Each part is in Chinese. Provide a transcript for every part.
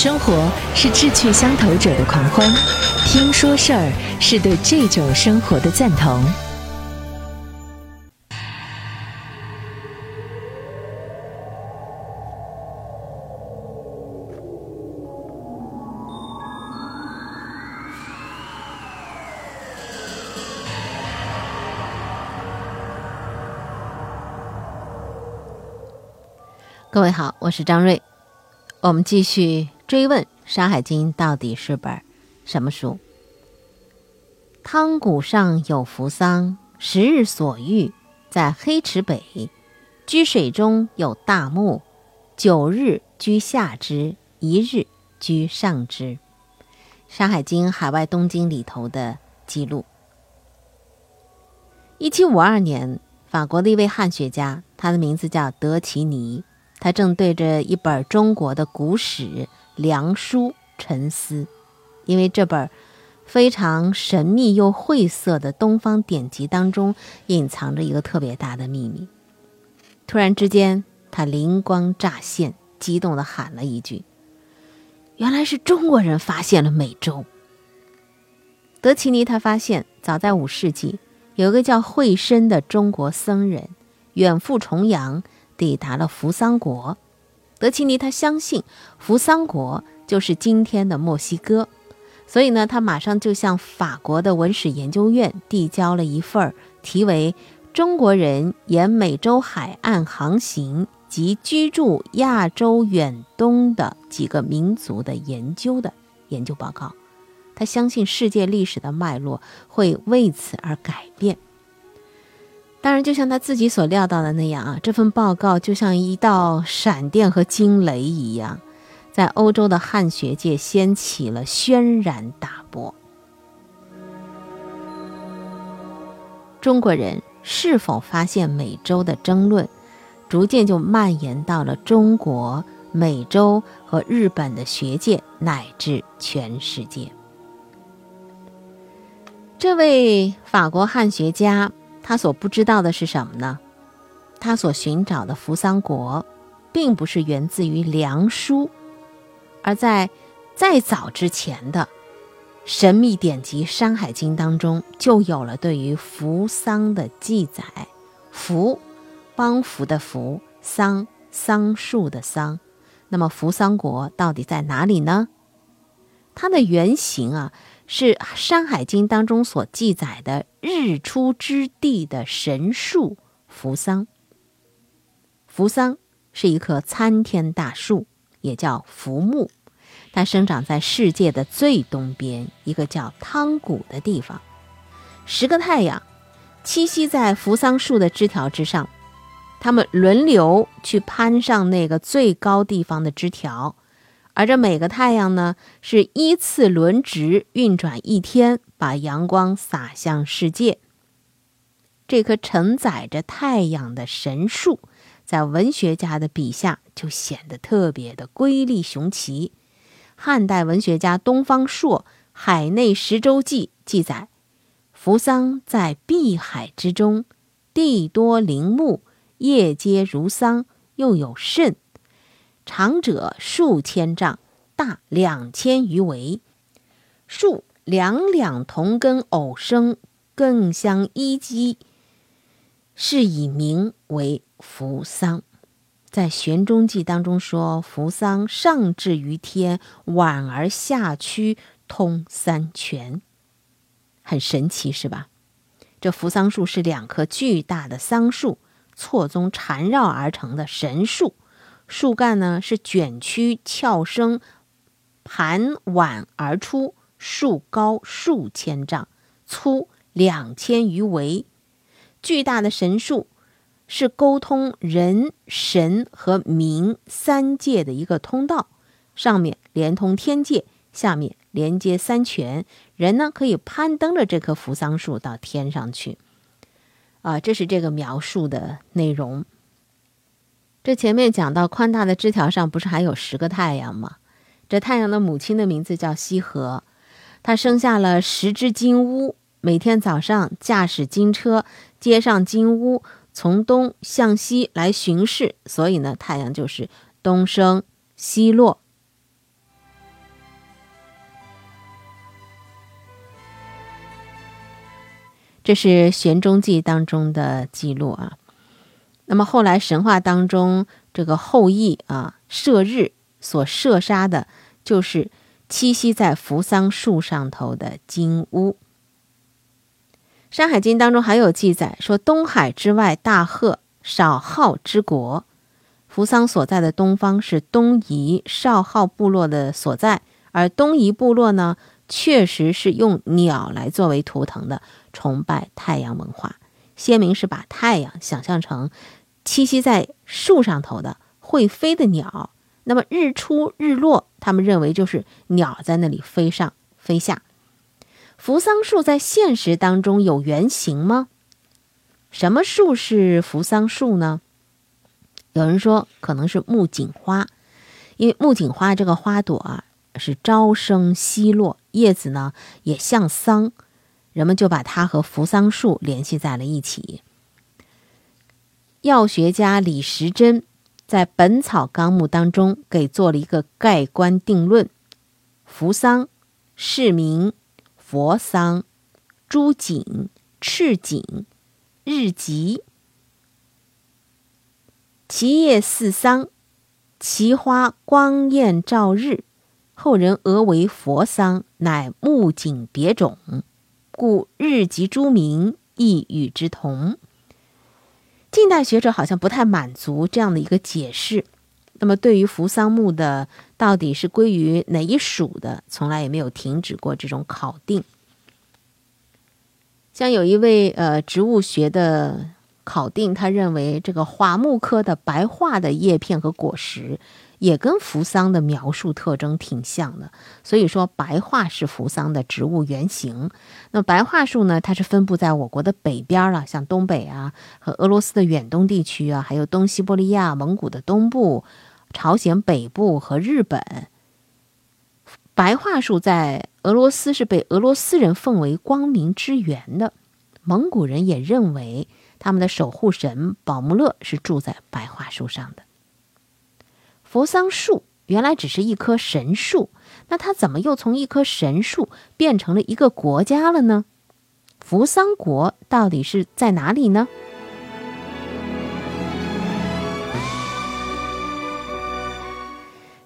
生活是志趣相投者的狂欢，听说事儿是对这种生活的赞同。各位好，我是张瑞，我们继续追问《山海经》到底是本什么书。汤谷上有扶桑，十日所遇，在黑池北。居水中有大木，九日居下之，一日居上之。《山海经·海外东经》里头的记录。一七五二年，法国的一位汉学家，他的名字叫德奇尼。他正对着一本中国的古史《梁书》沉思，因为这本非常神秘又晦涩的东方典籍当中隐藏着一个特别大的秘密。突然之间，他灵光乍现，激动地喊了一句：“原来是中国人发现了美洲！”德奇尼他发现，早在五世纪，有一个叫惠深的中国僧人远赴重洋。抵达了扶桑国，德奇尼他相信扶桑国就是今天的墨西哥，所以呢，他马上就向法国的文史研究院递交了一份题为《中国人沿美洲海岸航行及居住亚洲远东的几个民族的研究》的研究报告。他相信世界历史的脉络会为此而改变。当然，就像他自己所料到的那样啊，这份报告就像一道闪电和惊雷一样，在欧洲的汉学界掀起了轩然大波。中国人是否发现美洲的争论，逐渐就蔓延到了中国、美洲和日本的学界，乃至全世界。这位法国汉学家。他所不知道的是什么呢？他所寻找的扶桑国，并不是源自于《梁书》，而在再早之前的神秘典籍《山海经》当中，就有了对于扶桑的记载。扶，帮扶的扶；桑，桑树的桑。那么扶桑国到底在哪里呢？它的原型啊。是《山海经》当中所记载的日出之地的神树扶桑。扶桑是一棵参天大树，也叫扶木，它生长在世界的最东边一个叫汤谷的地方。十个太阳栖息在扶桑树的枝条之上，它们轮流去攀上那个最高地方的枝条。而这每个太阳呢，是依次轮值运转一天，把阳光洒向世界。这棵承载着太阳的神树，在文学家的笔下就显得特别的瑰丽雄奇。汉代文学家东方朔《海内十洲记》记载：扶桑在碧海之中，地多林木，叶皆如桑，又有甚。长者数千丈，大两千余围，树两两同根偶生，更相依击，是以名为扶桑。在《玄中记》当中说，扶桑上至于天，晚而下屈，通三泉，很神奇，是吧？这扶桑树是两棵巨大的桑树错综缠绕而成的神树。树干呢是卷曲翘生，盘挽而出，树高数千丈，粗两千余围。巨大的神树是沟通人神和冥三界的一个通道，上面连通天界，下面连接三泉。人呢可以攀登着这棵扶桑树到天上去。啊，这是这个描述的内容。这前面讲到宽大的枝条上不是还有十个太阳吗？这太阳的母亲的名字叫羲和，她生下了十只金乌，每天早上驾驶金车接上金乌，从东向西来巡视，所以呢，太阳就是东升西落。这是《玄中记》当中的记录啊。那么后来神话当中，这个后羿啊射日所射杀的，就是栖息在扶桑树上头的金乌。《山海经》当中还有记载说，东海之外大壑少昊之国，扶桑所在的东方是东夷少昊部落的所在，而东夷部落呢，确实是用鸟来作为图腾的，崇拜太阳文化，先民是把太阳想象成。栖息在树上头的会飞的鸟，那么日出日落，他们认为就是鸟在那里飞上飞下。扶桑树在现实当中有原型吗？什么树是扶桑树呢？有人说可能是木槿花，因为木槿花这个花朵啊是朝生夕落，叶子呢也像桑，人们就把它和扶桑树联系在了一起。药学家李时珍在《本草纲目》当中给做了一个盖棺定论：扶桑、释名、佛桑、朱槿、赤槿、日吉，其叶似桑，其花光艳照日，后人讹为佛桑，乃木槿别种，故日吉诸名亦与之同。近代学者好像不太满足这样的一个解释，那么对于扶桑木的到底是归于哪一属的，从来也没有停止过这种考定。像有一位呃植物学的考定，他认为这个桦木科的白桦的叶片和果实。也跟扶桑的描述特征挺像的，所以说白桦是扶桑的植物原型。那白桦树呢，它是分布在我国的北边了，像东北啊和俄罗斯的远东地区啊，还有东西伯利亚、蒙古的东部、朝鲜北部和日本。白桦树在俄罗斯是被俄罗斯人奉为光明之源的，蒙古人也认为他们的守护神宝木勒是住在白桦树上的。扶桑树原来只是一棵神树，那它怎么又从一棵神树变成了一个国家了呢？扶桑国到底是在哪里呢？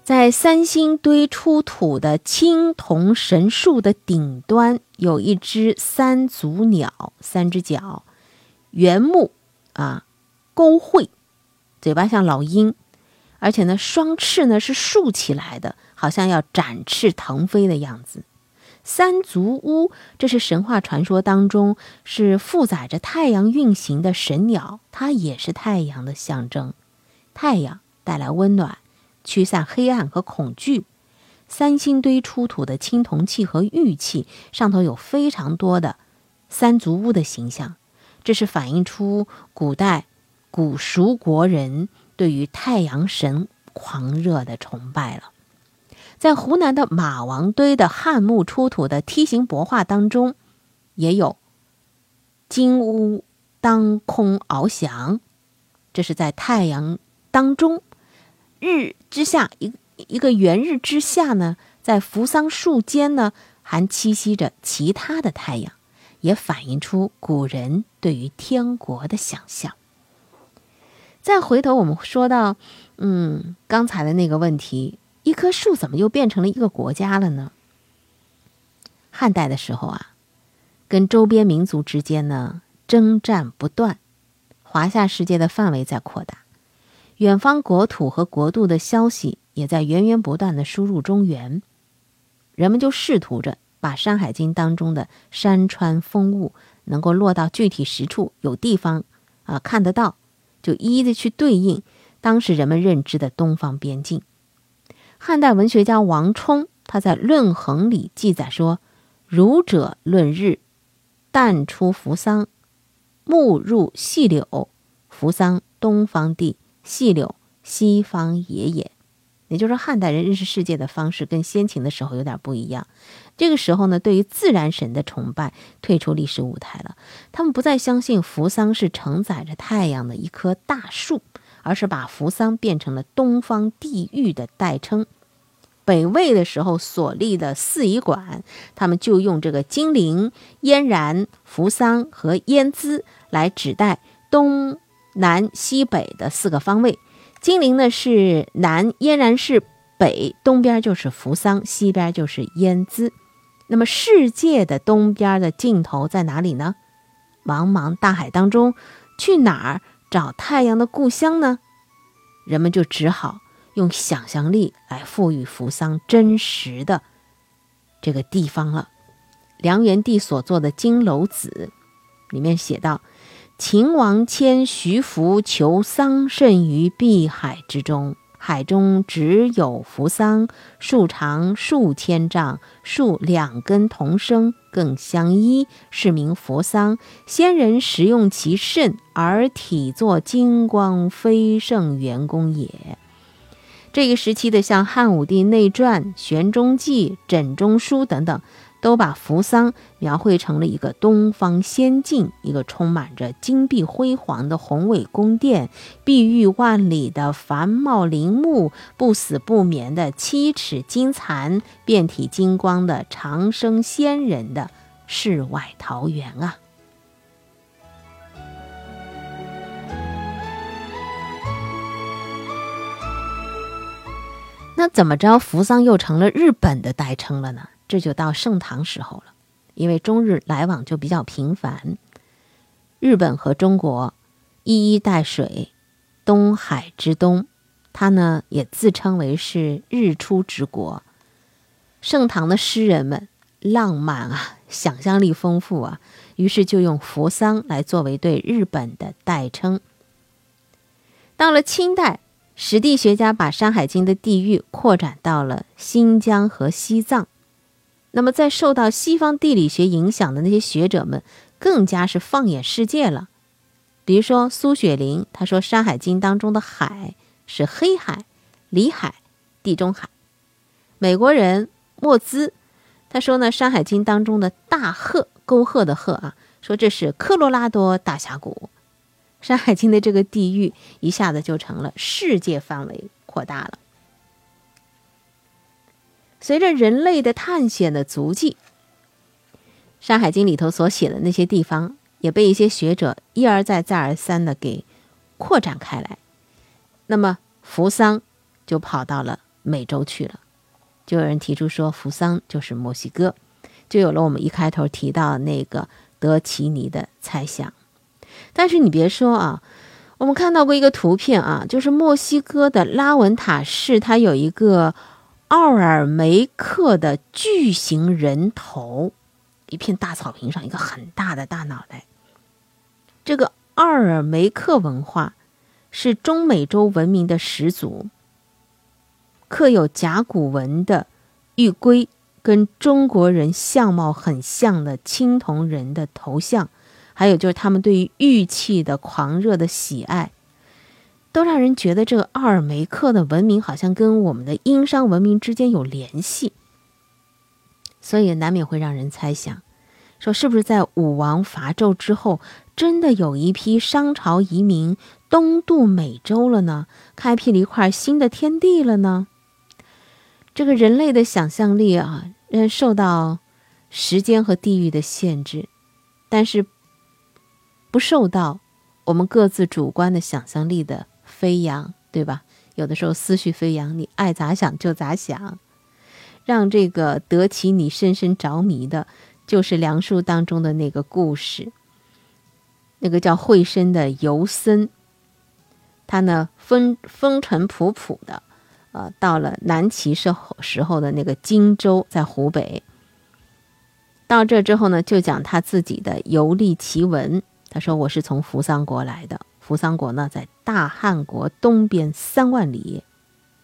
在三星堆出土的青铜神树的顶端，有一只三足鸟，三只脚，圆目啊，勾喙，嘴巴像老鹰。而且呢，双翅呢是竖起来的，好像要展翅腾飞的样子。三足乌，这是神话传说当中是负载着太阳运行的神鸟，它也是太阳的象征。太阳带来温暖，驱散黑暗和恐惧。三星堆出土的青铜器和玉器上头有非常多的三足乌的形象，这是反映出古代古蜀国人。对于太阳神狂热的崇拜了，在湖南的马王堆的汉墓出土的梯形帛画当中，也有金乌当空翱翔，这是在太阳当中，日之下一一个圆日之下呢，在扶桑树间呢，还栖息着其他的太阳，也反映出古人对于天国的想象。再回头，我们说到，嗯，刚才的那个问题，一棵树怎么又变成了一个国家了呢？汉代的时候啊，跟周边民族之间呢征战不断，华夏世界的范围在扩大，远方国土和国度的消息也在源源不断的输入中原，人们就试图着把《山海经》当中的山川风物能够落到具体实处，有地方啊看得到。就一一的去对应当时人们认知的东方边境。汉代文学家王充他在《论衡》里记载说：“儒者论日，旦出扶桑，暮入细柳。扶桑东方地，细柳西方野也。”也就是说，汉代人认识世界的方式跟先秦的时候有点不一样。这个时候呢，对于自然神的崇拜退出历史舞台了。他们不再相信扶桑是承载着太阳的一棵大树，而是把扶桑变成了东方地域的代称。北魏的时候所立的四仪馆，他们就用这个金陵、燕然、扶桑和燕姿来指代东南西北的四个方位。金陵呢是南，燕然是北，东边就是扶桑，西边就是燕姿。那么世界的东边的尽头在哪里呢？茫茫大海当中，去哪儿找太阳的故乡呢？人们就只好。用想象力来赋予扶桑真实的这个地方了。梁元帝所作的《金楼子》里面写道：“秦王迁徐福求桑葚于碧海之中，海中只有扶桑，树长数千丈，树两根同生，更相依，是名扶桑。先人食用其肾，而体作金光非圣元功也。”这个时期的，像汉武帝内传、玄中记、枕中书等等，都把扶桑描绘成了一个东方仙境，一个充满着金碧辉煌的宏伟宫殿，碧玉万里的繁茂陵墓，不死不眠的七尺金蚕，遍体金光的长生仙人的世外桃源啊！那怎么着，扶桑又成了日本的代称了呢？这就到盛唐时候了，因为中日来往就比较频繁，日本和中国一衣带水，东海之东，它呢也自称为是日出之国。盛唐的诗人们浪漫啊，想象力丰富啊，于是就用扶桑来作为对日本的代称。到了清代。史地学家把《山海经》的地域扩展到了新疆和西藏，那么在受到西方地理学影响的那些学者们，更加是放眼世界了。比如说苏雪林，他说《山海经》当中的海是黑海、里海、地中海。美国人莫兹，他说呢，《山海经》当中的大壑沟壑的壑啊，说这是科罗拉多大峡谷。《山海经》的这个地域一下子就成了世界范围扩大了。随着人类的探险的足迹，《山海经》里头所写的那些地方也被一些学者一而再、再而三的给扩展开来。那么，扶桑就跑到了美洲去了。就有人提出说，扶桑就是墨西哥，就有了我们一开头提到那个德奇尼的猜想。但是你别说啊，我们看到过一个图片啊，就是墨西哥的拉文塔市，它有一个奥尔梅克的巨型人头，一片大草坪上一个很大的大脑袋。这个奥尔梅克文化是中美洲文明的始祖，刻有甲骨文的玉龟，跟中国人相貌很像的青铜人的头像。还有就是他们对于玉器的狂热的喜爱，都让人觉得这个奥尔梅克的文明好像跟我们的殷商文明之间有联系，所以难免会让人猜想，说是不是在武王伐纣之后，真的有一批商朝移民东渡美洲了呢？开辟了一块新的天地了呢？这个人类的想象力啊，嗯，受到时间和地域的限制，但是。不受到我们各自主观的想象力的飞扬，对吧？有的时候思绪飞扬，你爱咋想就咋想。让这个得其你深深着迷的，就是梁书当中的那个故事。那个叫惠深的游僧，他呢风风尘仆仆的，呃，到了南齐时候时候的那个荆州，在湖北。到这之后呢，就讲他自己的游历奇闻。他说：“我是从扶桑国来的。扶桑国呢，在大汉国东边三万里，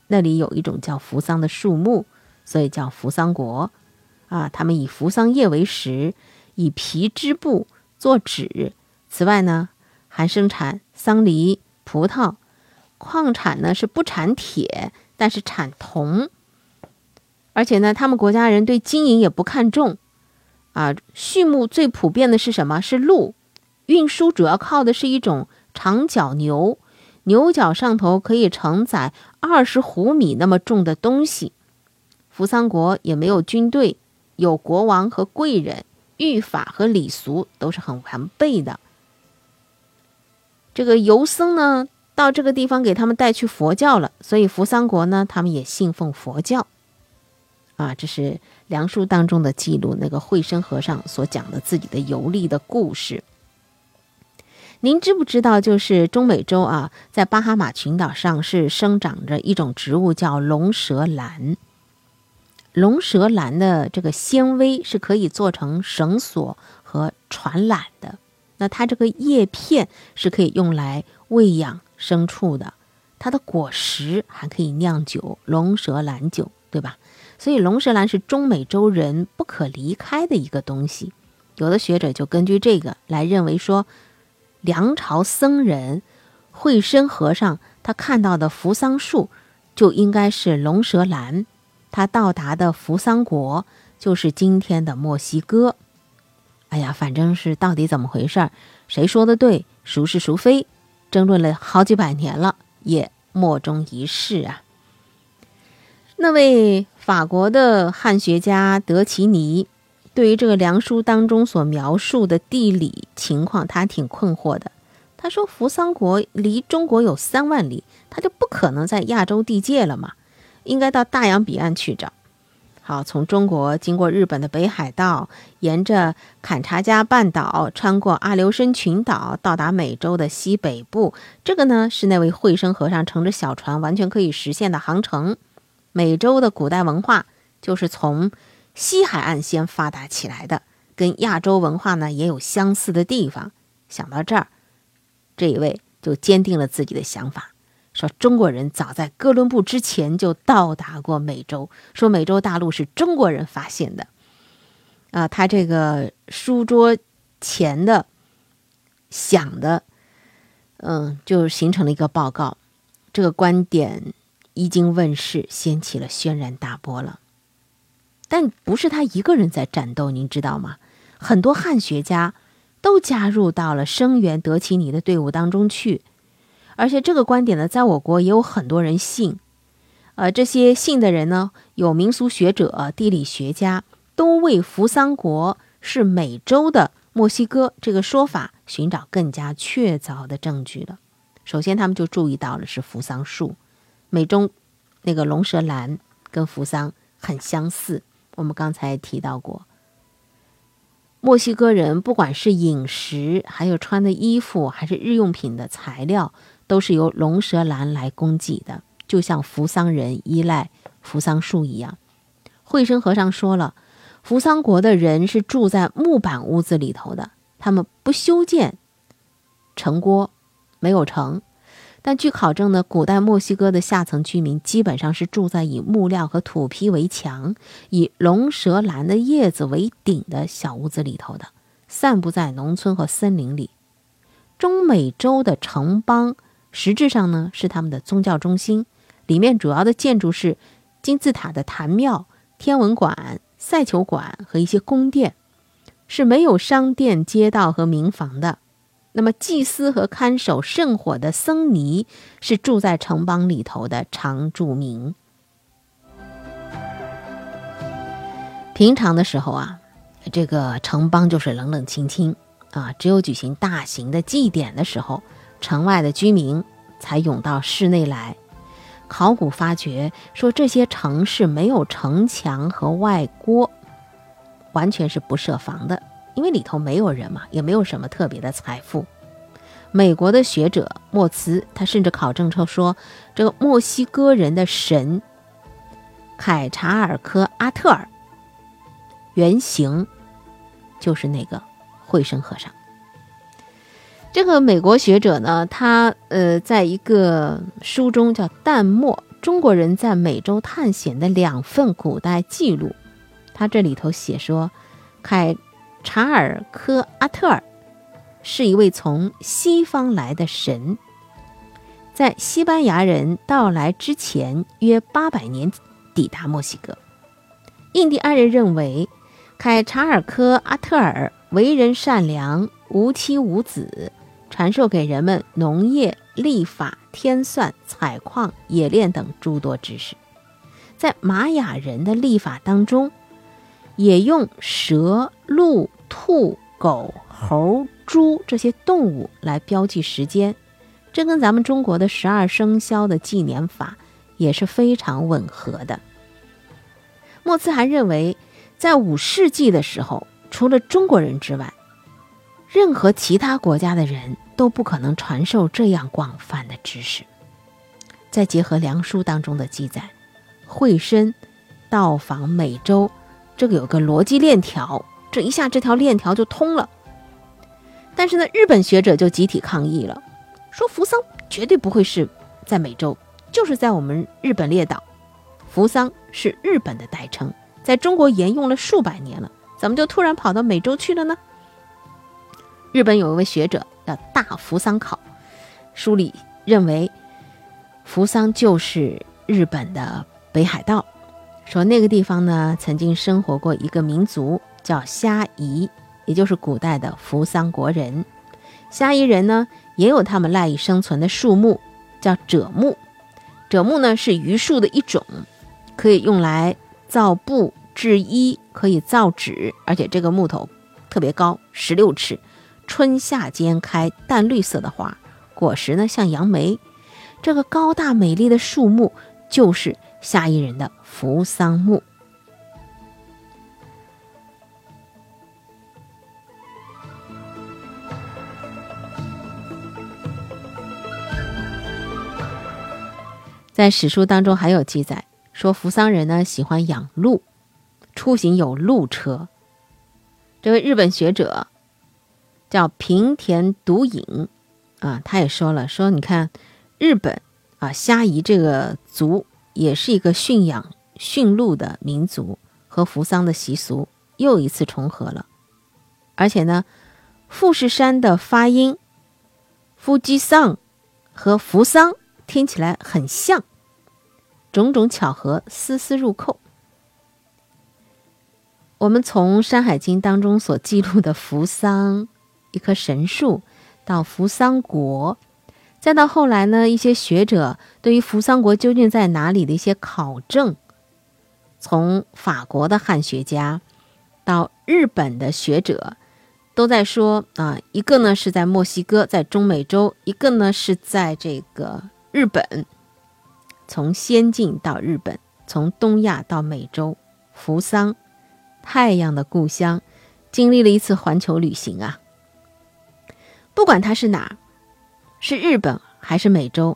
那里有一种叫扶桑的树木，所以叫扶桑国。啊，他们以扶桑叶为食，以皮织布做纸。此外呢，还生产桑梨、葡萄。矿产呢是不产铁，但是产铜。而且呢，他们国家人对金银也不看重。啊，畜牧最普遍的是什么？是鹿。”运输主要靠的是一种长角牛，牛角上头可以承载二十斛米那么重的东西，扶桑国也没有军队，有国王和贵人，律法和礼俗都是很完备的。这个游僧呢，到这个地方给他们带去佛教了，所以扶桑国呢，他们也信奉佛教。啊，这是梁书当中的记录，那个慧生和尚所讲的自己的游历的故事。您知不知道，就是中美洲啊，在巴哈马群岛上是生长着一种植物叫龙舌兰。龙舌兰的这个纤维是可以做成绳索和船缆的。那它这个叶片是可以用来喂养牲畜的，它的果实还可以酿酒，龙舌兰酒，对吧？所以龙舌兰是中美洲人不可离开的一个东西。有的学者就根据这个来认为说，梁朝僧人慧生和尚他看到的扶桑树就应该是龙舌兰，他到达的扶桑国就是今天的墨西哥。哎呀，反正是到底怎么回事儿，谁说的对，孰是孰非，争论了好几百年了，也莫衷一是啊。那位法国的汉学家德奇尼，对于这个梁书当中所描述的地理情况，他挺困惑的。他说：“扶桑国离中国有三万里，他就不可能在亚洲地界了嘛，应该到大洋彼岸去找。好，从中国经过日本的北海道，沿着坎察加半岛，穿过阿留申群岛，到达美洲的西北部。这个呢，是那位慧生和尚乘着小船完全可以实现的航程。”美洲的古代文化就是从西海岸先发达起来的，跟亚洲文化呢也有相似的地方。想到这儿，这一位就坚定了自己的想法，说中国人早在哥伦布之前就到达过美洲，说美洲大陆是中国人发现的。啊，他这个书桌前的想的，嗯，就形成了一个报告，这个观点。一经问世，掀起了轩然大波了。但不是他一个人在战斗，您知道吗？很多汉学家都加入到了声援德奇尼的队伍当中去。而且这个观点呢，在我国也有很多人信。呃，这些信的人呢，有民俗学者、地理学家，都为扶桑国是美洲的墨西哥这个说法寻找更加确凿的证据了。首先，他们就注意到了是扶桑树。美中那个龙舌兰跟扶桑很相似，我们刚才提到过。墨西哥人不管是饮食，还有穿的衣服，还是日用品的材料，都是由龙舌兰来供给的，就像扶桑人依赖扶桑树一样。慧生和尚说了，扶桑国的人是住在木板屋子里头的，他们不修建城郭，没有城。但据考证呢，古代墨西哥的下层居民基本上是住在以木料和土坯为墙、以龙舌兰的叶子为顶的小屋子里头的，散布在农村和森林里。中美洲的城邦实质上呢是他们的宗教中心，里面主要的建筑是金字塔的坛庙、天文馆、赛球馆和一些宫殿，是没有商店、街道和民房的。那么，祭司和看守圣火的僧尼是住在城邦里头的常住民。平常的时候啊，这个城邦就是冷冷清清啊，只有举行大型的祭典的时候，城外的居民才涌到室内来。考古发掘说，这些城市没有城墙和外郭，完全是不设防的。因为里头没有人嘛，也没有什么特别的财富。美国的学者莫茨，他甚至考证称说，这个墨西哥人的神凯查尔科阿特尔原型就是那个惠生和尚。这个美国学者呢，他呃，在一个书中叫《淡墨：中国人在美洲探险的两份古代记录》，他这里头写说，凯。查尔科阿特尔是一位从西方来的神，在西班牙人到来之前约八百年抵达墨西哥。印第安人认为，凯查尔科阿特尔为人善良，无妻无子，传授给人们农业、历法、天算、采矿、冶炼等诸多知识。在玛雅人的历法当中，也用蛇、鹿、兔、狗、猴、猪这些动物来标记时间，这跟咱们中国的十二生肖的纪年法也是非常吻合的。莫兹还认为，在五世纪的时候，除了中国人之外，任何其他国家的人都不可能传授这样广泛的知识。再结合梁书当中的记载，惠申到访美洲，这个有个逻辑链条，这一下这条链条就通了。但是呢，日本学者就集体抗议了，说扶桑绝对不会是在美洲，就是在我们日本列岛。扶桑是日本的代称，在中国沿用了数百年了，怎么就突然跑到美洲去了呢？日本有一位学者叫大扶桑考，书里认为，扶桑就是日本的北海道，说那个地方呢曾经生活过一个民族叫虾夷，也就是古代的扶桑国人。虾夷人呢也有他们赖以生存的树木，叫赭木。赭木呢是榆树的一种，可以用来造布、制衣，可以造纸，而且这个木头特别高，十六尺。春夏间开淡绿色的花，果实呢像杨梅。这个高大美丽的树木就是虾夷人的扶桑木。在史书当中还有记载说，扶桑人呢喜欢养鹿，出行有鹿车。这位日本学者。叫平田独影，啊，他也说了，说你看，日本啊，虾夷这个族也是一个驯养驯鹿的民族，和扶桑的习俗又一次重合了。而且呢，富士山的发音“夫基桑”和扶桑听起来很像，种种巧合丝丝入扣。我们从《山海经》当中所记录的扶桑。一棵神树，到扶桑国，再到后来呢，一些学者对于扶桑国究竟在哪里的一些考证，从法国的汉学家到日本的学者，都在说啊，一个呢是在墨西哥，在中美洲；一个呢是在这个日本。从仙境到日本，从东亚到美洲，扶桑，太阳的故乡，经历了一次环球旅行啊。不管它是哪，是日本还是美洲，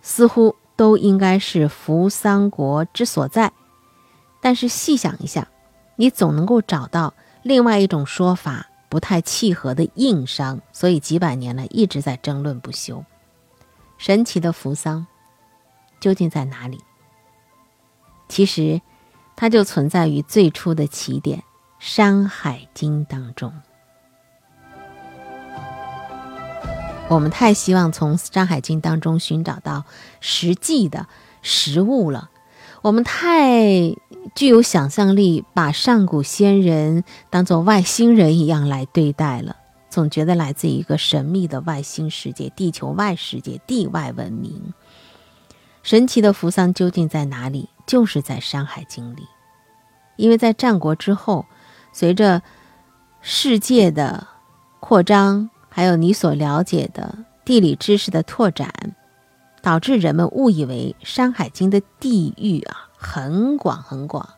似乎都应该是扶桑国之所在。但是细想一下，你总能够找到另外一种说法不太契合的硬伤，所以几百年来一直在争论不休。神奇的扶桑究竟在哪里？其实，它就存在于最初的起点《山海经》当中。我们太希望从《山海经》当中寻找到实际的实物了，我们太具有想象力，把上古先人当做外星人一样来对待了，总觉得来自一个神秘的外星世界、地球外世界、地外文明。神奇的扶桑究竟在哪里？就是在《山海经》里，因为在战国之后，随着世界的扩张。还有你所了解的地理知识的拓展，导致人们误以为《山海经》的地域啊很广很广，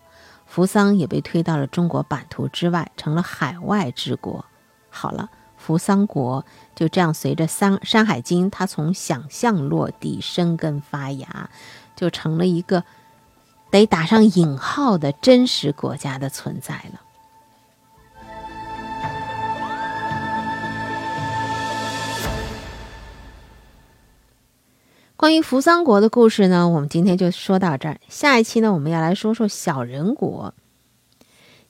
扶桑也被推到了中国版图之外，成了海外之国。好了，扶桑国就这样随着《山山海经》它从想象落地生根发芽，就成了一个得打上引号的真实国家的存在了。关于扶桑国的故事呢，我们今天就说到这儿。下一期呢，我们要来说说小人国。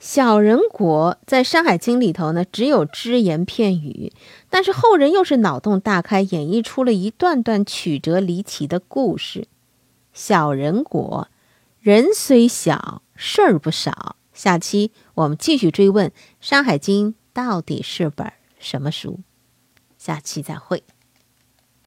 小人国在《山海经》里头呢，只有只言片语，但是后人又是脑洞大开，演绎出了一段段曲折离奇的故事。小人国人虽小，事儿不少。下期我们继续追问《山海经》到底是本什么书。下期再会。